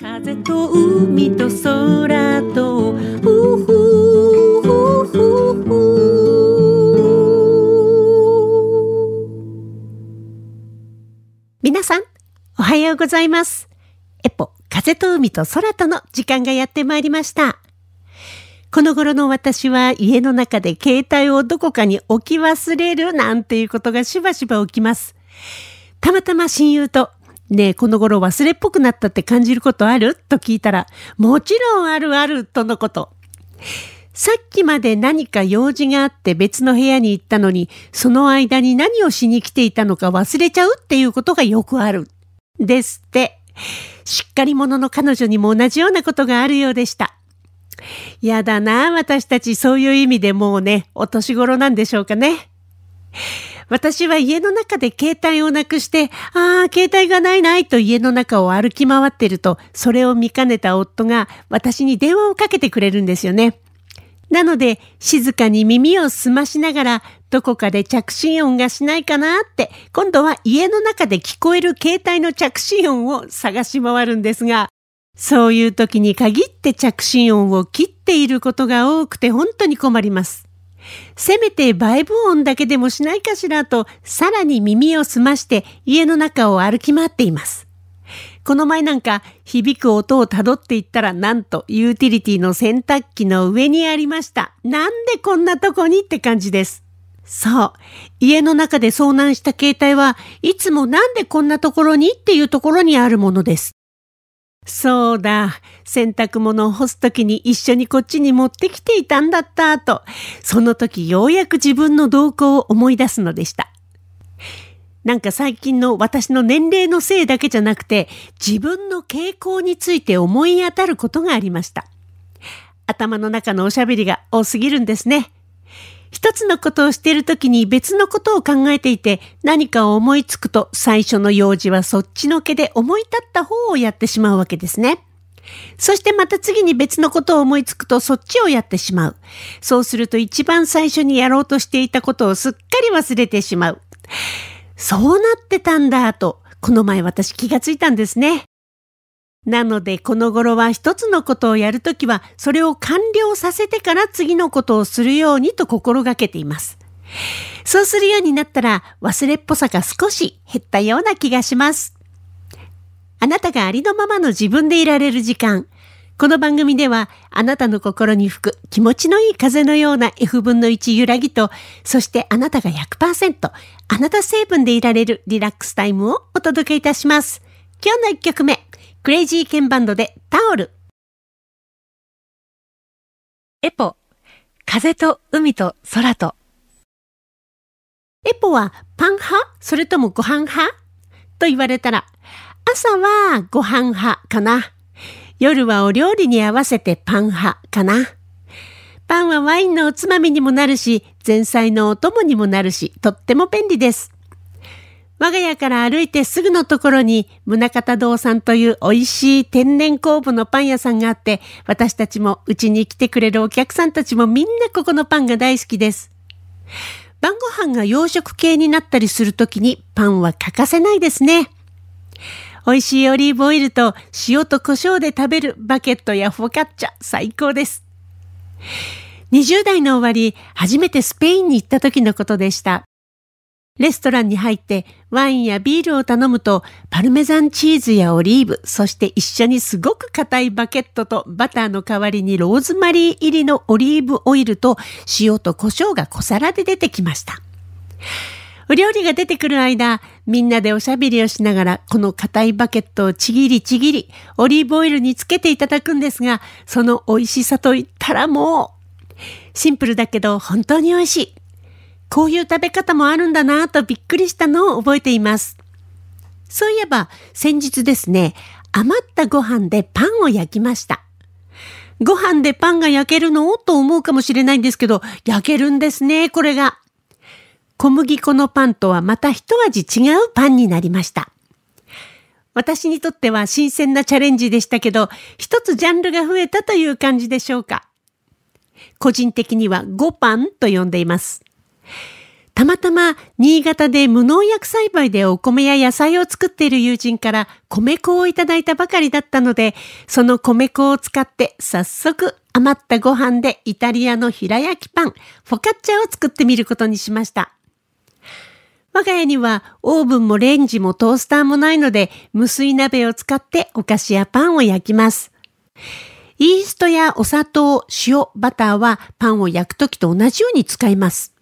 風と海と空とふふふふふ皆さんおはようございます。エポ風と海と空との時間がやってまいりました。この頃の私は家の中で携帯をどこかに置き忘れるなんていうことがしばしば起きます。たまたま親友とねえ、この頃忘れっぽくなったって感じることある？と聞いたら、もちろんあるあるとのこと。さっきまで何か用事があって別の部屋に行ったのに、その間に何をしに来ていたのか忘れちゃうっていうことがよくある。ですって。しっかり者の彼女にも同じようなことがあるようでした。やだな、私たちそういう意味でもうね、お年頃なんでしょうかね。私は家の中で携帯をなくして、ああ、携帯がないないと家の中を歩き回ってると、それを見かねた夫が私に電話をかけてくれるんですよね。なので、静かに耳を澄ましながら、どこかで着信音がしないかな？って、今度は家の中で聞こえる携帯の着信音を探し回るんですが、そういう時に限って着信音を切っていることが多くて本当に困ります。せめてバイブ音だけでもしないかしらと、さらに耳を澄まして家の中を歩き回っています。この前なんか響く音をたどっていったらなんとユーティリティの洗濯機の上にありました。なんでこんなとこにって感じです。そう。家の中で遭難した携帯はいつもなんでこんなところにっていうところにあるものです。そうだ。洗濯物を干すときに一緒にこっちに持ってきていたんだったと、その時ようやく自分の動向を思い出すのでした。なんか最近の私の年齢のせいだけじゃなくて、自分の傾向について思い当たることがありました。頭の中のおしゃべりが多すぎるんですね。一つのことをしているときに別のことを考えていて何かを思いつくと最初の用事はそっちのけで思い立った方をやってしまうわけですね。そしてまた次に別のことを思いつくとそっちをやってしまう。そうすると一番最初にやろうとしていたことをすっかり忘れてしまう。そうなってたんだと、この前私気がついたんですね。なのでこの頃は一つのことをやるときはそれを完了させてから次のことをするようにと心がけています。そうするようになったら忘れっぽさが少し減ったような気がします。あなたがありのままの自分でいられる時間。この番組ではあなたの心に吹く気持ちのいい風のような F 分の1揺らぎと、そしてあなたが100%あなた成分でいられるリラックスタイムをお届けいたします。今日の一曲目。クレイジーケンバンドでタオル。エポ、風と海と空と。エポはパン派？それともご飯派？と言われたら、朝はご飯派かな。夜はお料理に合わせてパン派かな。パンはワインのおつまみにもなるし、前菜のお供にもなるし、とっても便利です。我が家から歩いてすぐのところに、宗方堂さんという美味しい天然酵母のパン屋さんがあって、私たちもうちに来てくれるお客さんたちもみんなここのパンが大好きです。晩ご飯が洋食系になったりするときにパンは欠かせないですね。美味しいオリーブオイルと塩と胡椒で食べるバケットやフォカッチャ最高です。20代の終わり、初めてスペインに行った時のことでした。レストランに入ってワインやビールを頼むとパルメザンチーズやオリーブ、そして一緒にすごく硬いバケットとバターの代わりにローズマリー入りのオリーブオイルと塩と胡椒が小皿で出てきました。お料理が出てくる間、みんなでおしゃべりをしながら、この硬いバケットをちぎりちぎり、オリーブオイルにつけていただくんですが、その美味しさといったらもう、シンプルだけど本当に美味しい。こういう食べ方もあるんだなとびっくりしたのを覚えています。そういえば先日ですね、余ったご飯でパンを焼きました。ご飯でパンが焼けるのと思うかもしれないんですけど、焼けるんですね、これが。小麦粉のパンとはまた一味違うパンになりました。私にとっては新鮮なチャレンジでしたけど、一つジャンルが増えたという感じでしょうか。個人的には5パンと呼んでいます。たまたま新潟で無農薬栽培でお米や野菜を作っている友人から米粉をいただいたばかりだったので、その米粉を使って早速余ったご飯でイタリアの平焼きパン、フォカッチャを作ってみることにしました。我が家にはオーブンもレンジもトースターもないので、無水鍋を使ってお菓子やパンを焼きます。イーストやお砂糖、塩、バターはパンを焼くときと同じように使います。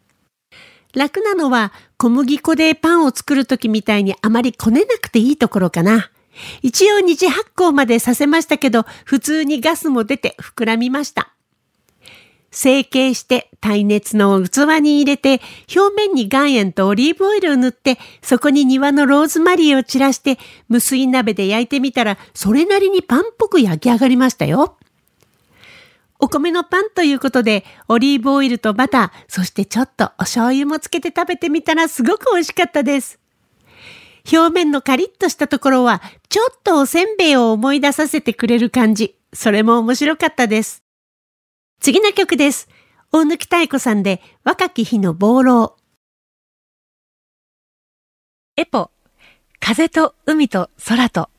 楽なのは小麦粉でパンを作るときみたいにあまりこねなくていいところかな。一応二次発酵までさせましたけど、普通にガスも出て膨らみました。成形して耐熱の器に入れて、表面に岩塩とオリーブオイルを塗って、そこに庭のローズマリーを散らして、無水鍋で焼いてみたら、それなりにパンっぽく焼き上がりましたよ。お米のパンということで、オリーブオイルとバター、そしてちょっとお醤油もつけて食べてみたらすごく美味しかったです。表面のカリッとしたところは、ちょっとおせんべいを思い出させてくれる感じ。それも面白かったです。次の曲です。大貫太子さんで若き日の暴浪。エポ、風と海と空と。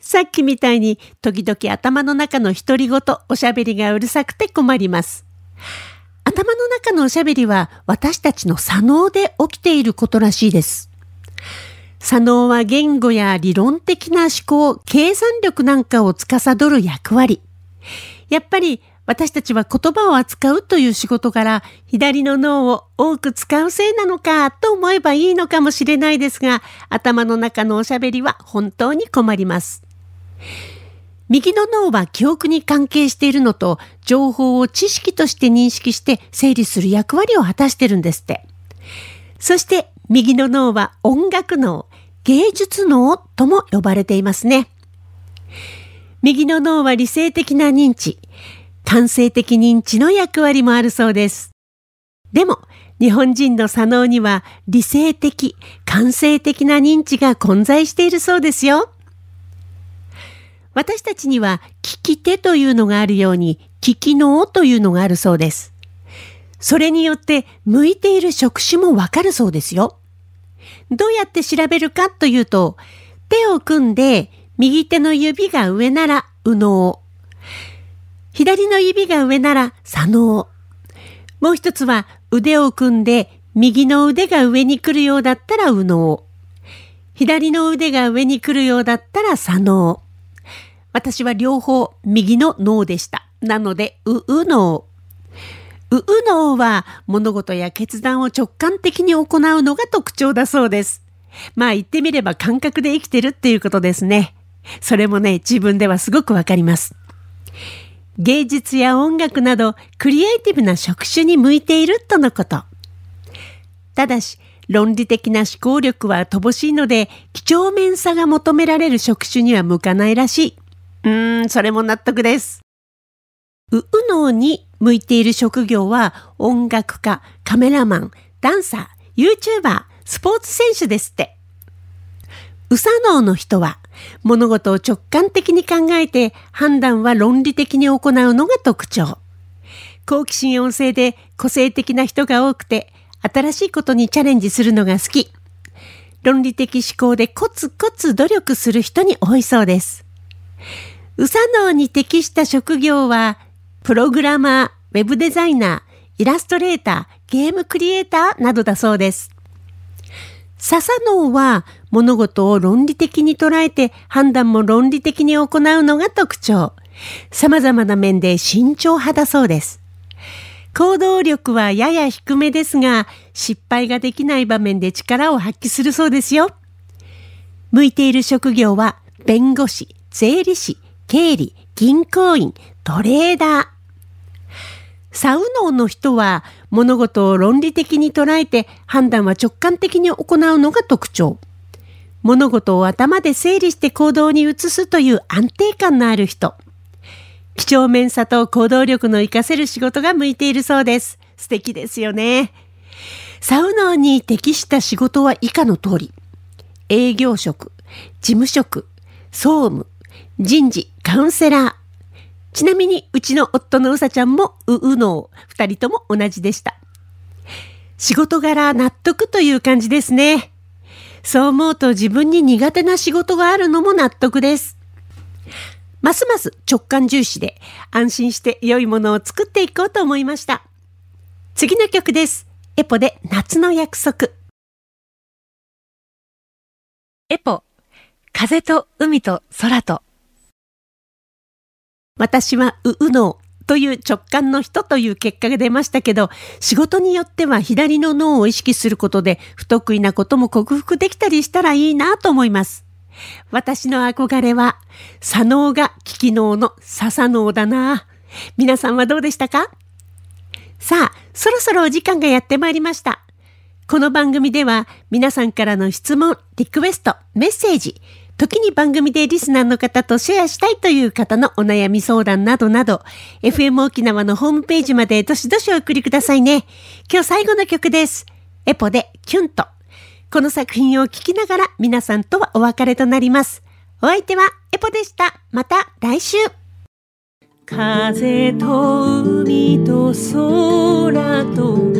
さっきみたいに時々頭の中の独り言、おしゃべりがうるさくて困ります。頭の中のおしゃべりは私たちの左脳で起きていることらしいです。左脳は言語や理論的な思考、計算力なんかを司る役割。やっぱり私たちは言葉を扱うという仕事から左の脳を多く使うせいなのかと思えばいいのかもしれないですが、頭の中のおしゃべりは本当に困ります。右の脳は記憶に関係しているのと、情報を知識として認識して整理する役割を果たしてるんですって。そして右の脳は音楽脳、芸術脳とも呼ばれていますね。右の脳は理性的な認知、感性的認知の役割もあるそうです。でも、日本人の左脳には理性的、感性的な認知が混在しているそうですよ。私たちには聞き手というのがあるように聞き脳というのがあるそうです。それによって向いている職種もわかるそうですよ。どうやって調べるかというと、手を組んで右手の指が上なら右脳。左の指が上なら左脳。もう一つは腕を組んで右の腕が上に来るようだったら右脳。左の腕が上に来るようだったら左脳。私は両方右の脳でした。なので、うう脳。うう脳は物事や決断を直感的に行うのが特徴だそうです。まあ言ってみれば感覚で生きてるっていうことですね。それもね、自分ではすごくわかります。芸術や音楽などクリエイティブな職種に向いているとのこと。ただし、論理的な思考力は乏しいので、几帳面さが求められる職種には向かないらしい。うーん、それも納得です。ううのに向いている職業は音楽家、カメラマン、ダンサー、YouTuber、スポーツ選手ですって。うさ脳の人は物事を直感的に考えて判断は論理的に行うのが特徴。好奇心旺盛で個性的な人が多くて新しいことにチャレンジするのが好き。論理的思考でコツコツ努力する人に多いそうです。うさのに適した職業は、プログラマー、ウェブデザイナー、イラストレーター、ゲームクリエイターなどだそうです。笹脳は物事を論理的に捉えて判断も論理的に行うのが特徴。様々な面で慎重派だそうです。行動力はやや低めですが、失敗ができない場面で力を発揮するそうですよ。向いている職業は弁護士、税理士、経理、銀行員、トレーダー。サウノの人は物事を論理的に捉えて判断は直感的に行うのが特徴。物事を頭で整理して行動に移すという安定感のある人。几帳面さと行動力の活かせる仕事が向いているそうです。素敵ですよね。サウナに適した仕事は以下の通り。営業職、事務職、総務、人事、カウンセラー。ちなみに、うちの夫のうさちゃんも、ううの、二人とも同じでした。仕事柄納得という感じですね。そう思うと自分に苦手な仕事があるのも納得です。ますます直感重視で安心して良いものを作っていこうと思いました。次の曲です。エポで夏の約束。エポ、風と海と空と。私はううのという直感の人という結果が出ましたけど、仕事によっては左の脳を意識することで不得意なことも克服できたりしたらいいなと思います。私の憧れは、左脳が利き脳の笹脳だな。皆さんはどうでしたか？さあ、そろそろお時間がやってまいりました。この番組では皆さんからの質問、リクエスト、メッセージ、時に番組でリスナーの方とシェアしたいという方のお悩み相談などなど、FM 沖縄のホームページまでどしどしお送りくださいね。今日最後の曲です。エポでキュンと。この作品を聴きながら皆さんとはお別れとなります。お相手はエポでした。また来週。風と海と空と